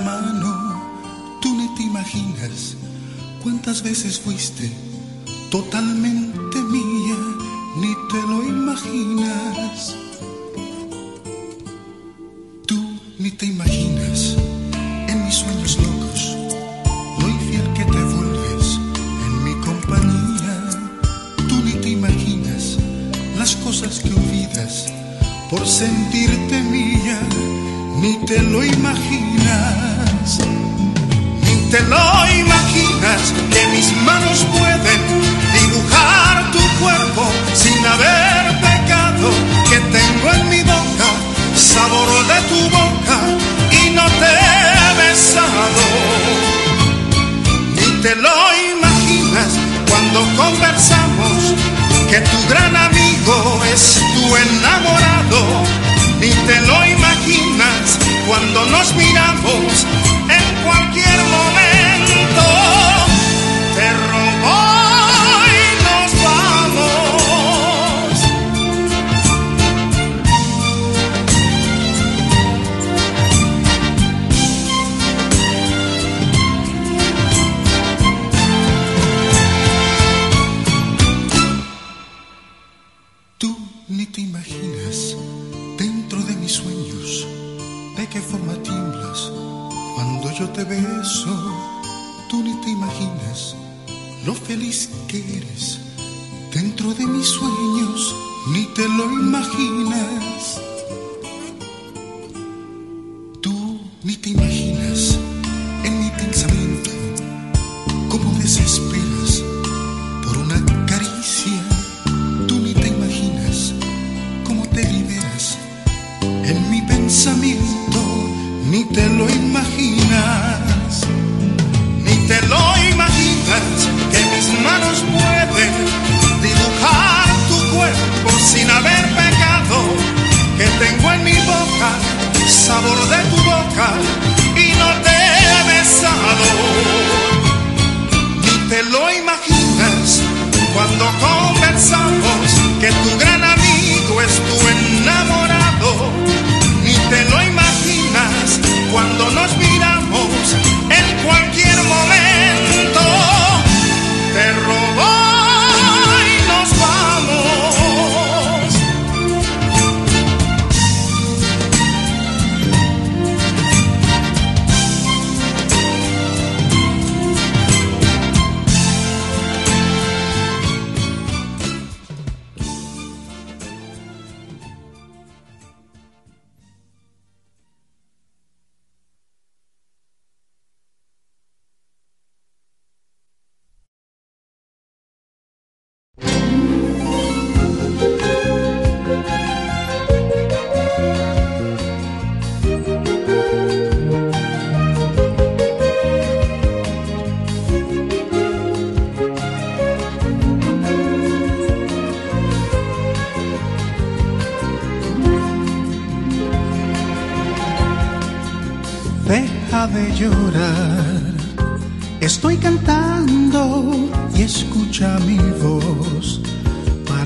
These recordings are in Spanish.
mano, tú ni te imaginas cuántas veces fuiste totalmente mía, ni te lo imaginas. Tú ni te imaginas en mis sueños locos lo infiel que te vuelves en mi compañía. Tú ni te imaginas las cosas que olvidas por sentirte mía, ni te lo imaginas. Te lo imaginas que mis manos pueden dibujar tu cuerpo sin haber pecado, que tengo en mi boca sabor de tu boca y no te he besado. Ni te lo imaginas cuando conversamos que tu gran amigo es tu enamorado. Ni te lo imaginas cuando nos miramos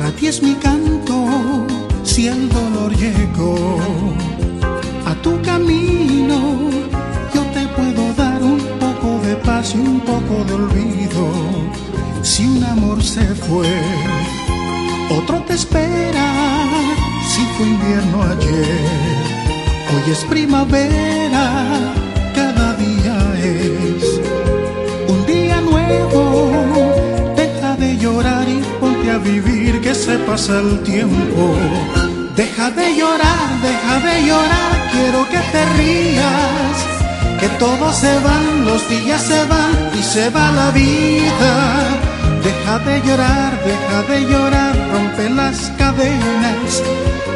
Para ti es mi canto, si el dolor llegó a tu camino, yo te puedo dar un poco de paz y un poco de olvido. Si un amor se fue, otro te espera. Si fue invierno ayer, Hoy es primavera, vivir, que se pasa el tiempo. Deja de llorar, deja de llorar, quiero que te rías. Que todos se van, los días se van y se va la vida. Deja de llorar, deja de llorar, rompe las cadenas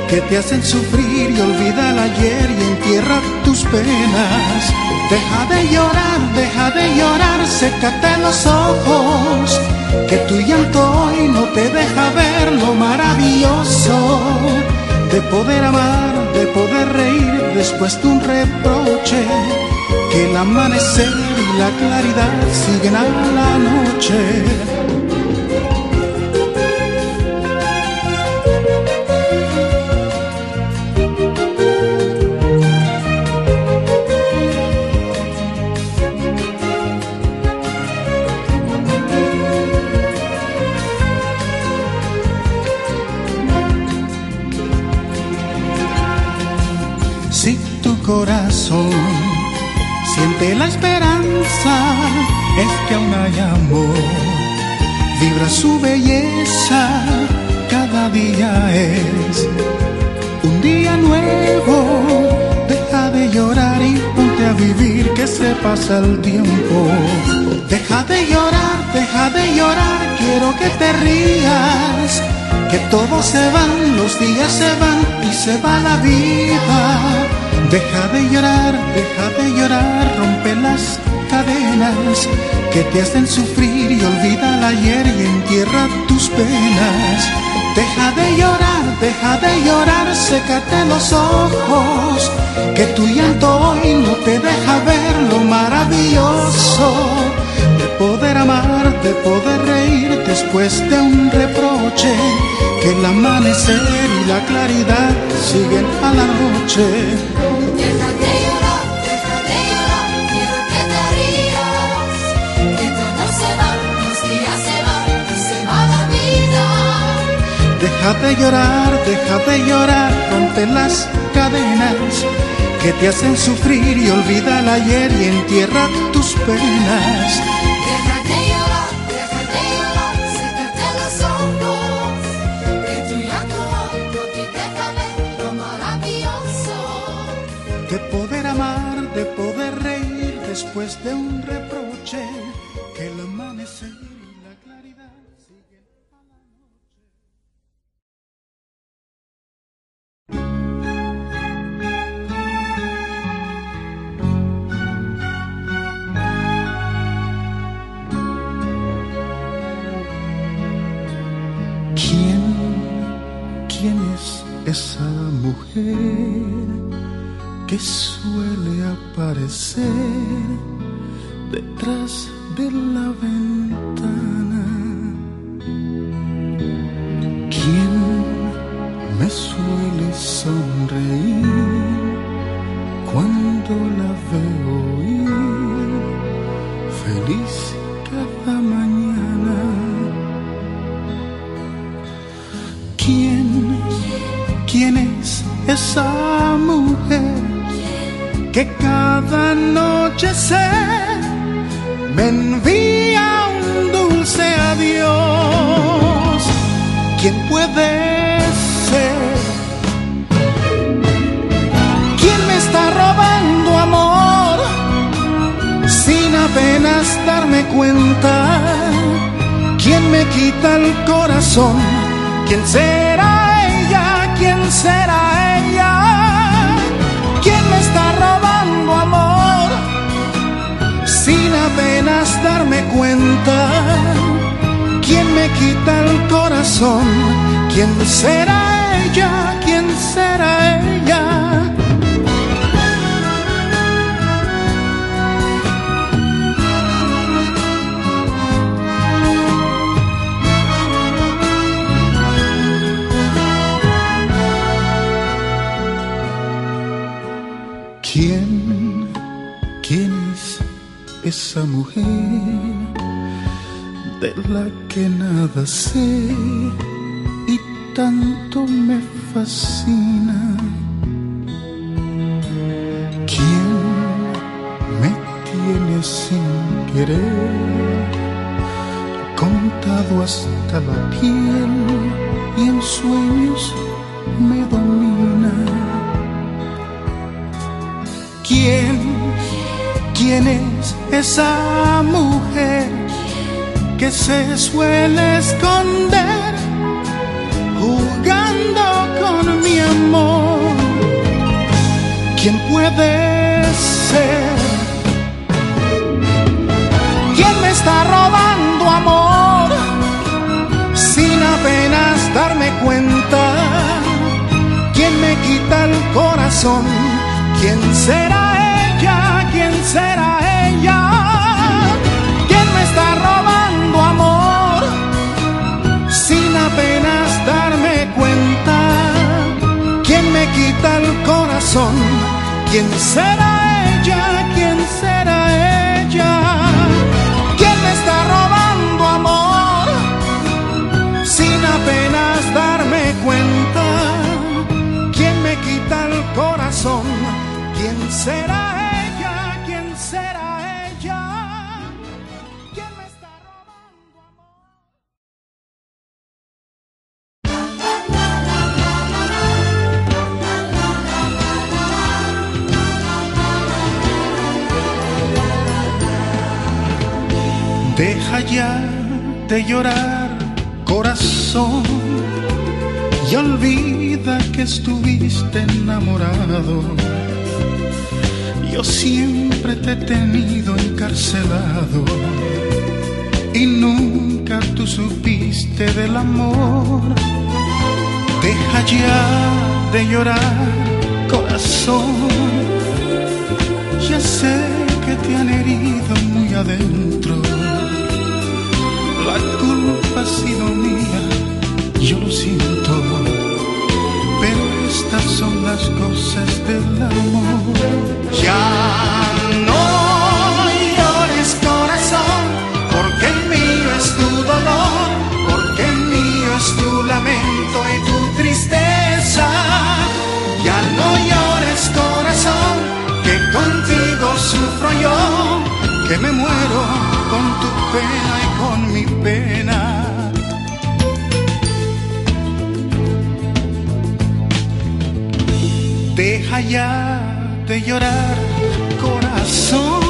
que te hacen sufrir y olvida el ayer y entierra tus penas. Deja de llorar, deja de llorar, sécate los ojos, que tu llanto hoy no te deja ver lo maravilloso de poder amar, de poder reír después de un reproche. Que el amanecer y la claridad siguen a la noche. Es un día nuevo. Deja de llorar y ponte a vivir que se pasa el tiempo. Deja de llorar, deja de llorar, quiero que te rías. Que todos se van, los días se van y se va la vida. Deja de llorar, deja de llorar, rompe las cadenas que te hacen sufrir y olvida el ayer y entierra tus penas. Deja de llorar, deja de llorar, sécate los ojos, que tu llanto hoy no te deja ver lo maravilloso de poder amar, de poder reír después de un reproche, que el amanecer y la claridad siguen a la noche. Deja de llorar, deja de llorar, rompe las cadenas que te hacen sufrir y olvida el ayer y entierra tus penas. Deja de llorar, deja de llorar, sécate los ojos. Que tu llanto hoy no te deja ver lo maravilloso. De poder amar, de poder reír después de un reproche, que el amanecer y la claridad siguen es esa mujer que suele aparecer detrás de la ventana? Que cada noche se me envía un dulce adiós? ¿Quién puede ser? ¿Quién me está robando amor sin apenas darme cuenta? ¿Quién me quita el corazón? ¿Quién será ella? ¿Quién será apenas darme cuenta. ¿Quién me quita el corazón? ¿Quién será ella? ¿Quién será ella? Esa mujer de la que nada sé y tanto me fascina? ¿Quién me tiene sin querer contado hasta la piel y en sueños me domina? ¿Quién, quién es esa mujer que se suele esconder jugando con mi amor? ¿Quién puede ser? ¿Quién me está robando amor sin apenas darme cuenta? ¿Quién me quita el corazón? ¿Quién será ella? ¿Quién será ella? ¿Quién me está robando amor sin apenas darme cuenta? ¿Quién me quita el corazón? ¿Quién será ella? ¿Quién de llorar, corazón, y olvida que estuviste enamorado. Yo siempre te he tenido encarcelado y nunca tú supiste del amor. Deja ya de llorar, corazón, ya sé que te han herido muy adentro la culpa ha sido mía, yo lo siento, pero estas son las cosas del amor. Ya no llores corazón, porque el mío es tu dolor, porque el mío es tu lamento y tu tristeza. Ya no llores corazón, que contigo sufro yo, que me muero con tu pena Deja ya de llorar, corazón.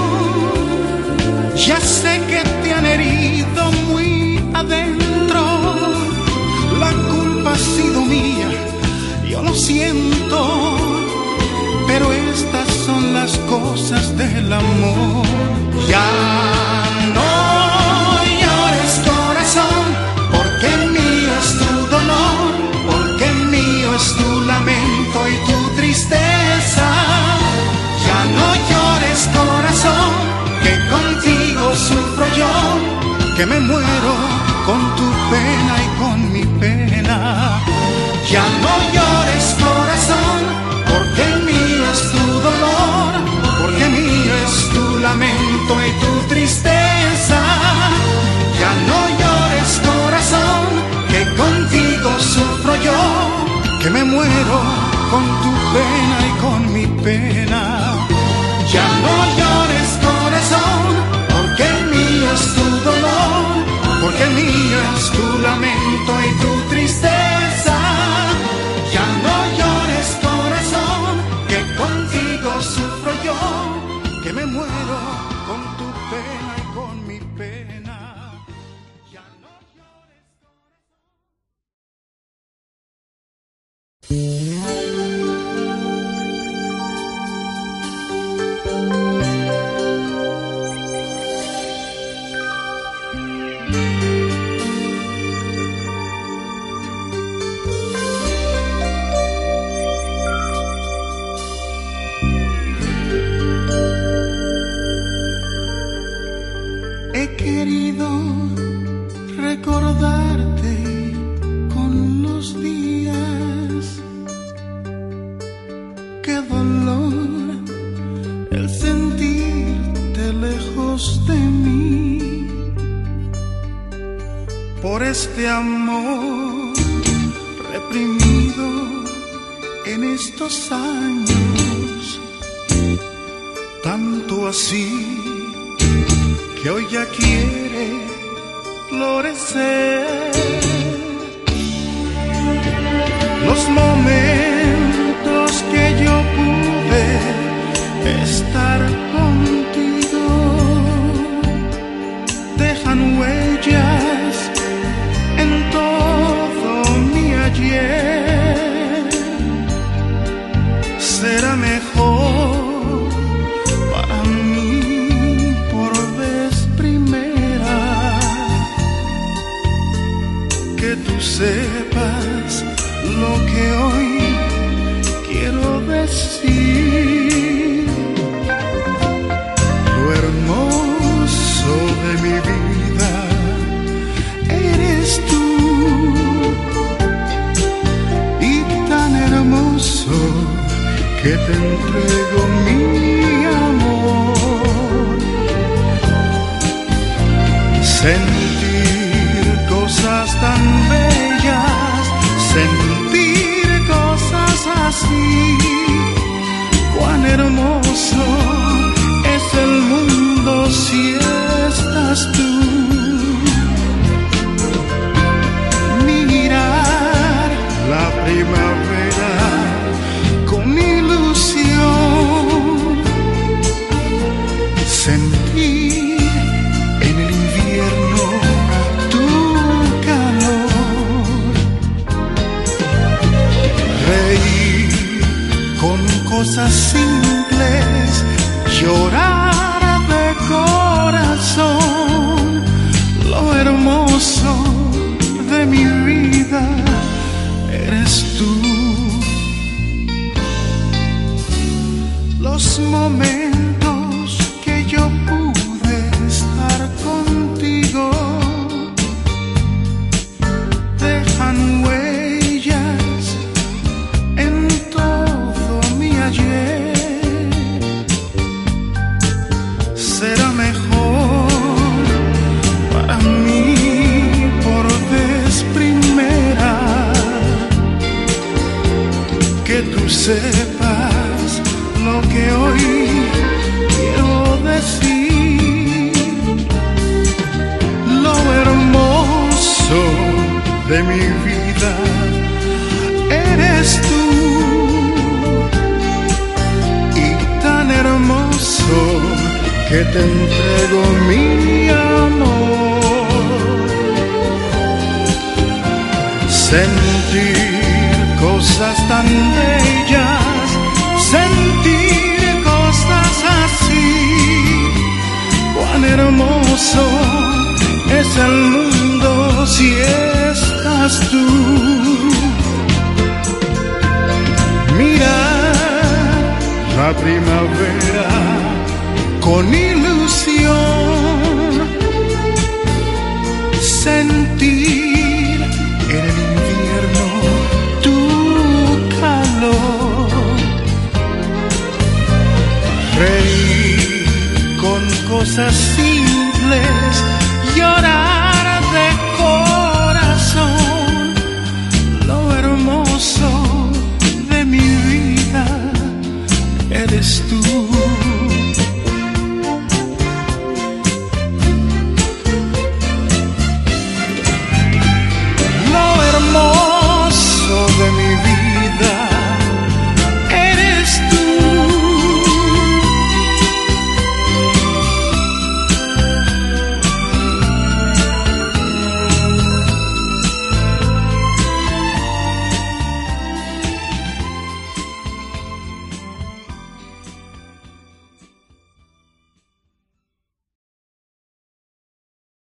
Ya sé que te han herido muy adentro. La culpa ha sido mía, yo lo siento. Pero estas son las cosas del amor. Me muero con tu pena y con mi pena. Ya no llores corazón, porque mío es tu dolor, porque mío es tu lamento y tu tristeza. Ya no llores corazón, que contigo sufro yo, que me muero con tu pena y con mi pena. Este amor reprimido en estos años. Tanto así que hoy ya quiere florecer. Los momentos te entrego mi amor. Sentir cosas tan bellas, sentir cosas así, cuán hermoso es el mundo si estás tú. Los momentos de mi vida eres tú y tan hermoso que te entrego mi amor. Sentir cosas tan bellas, sentir cosas así, cuán hermoso es el mundo si estás tú. Mira la primavera con ilusión, sentir en el invierno tu calor, reír con cosas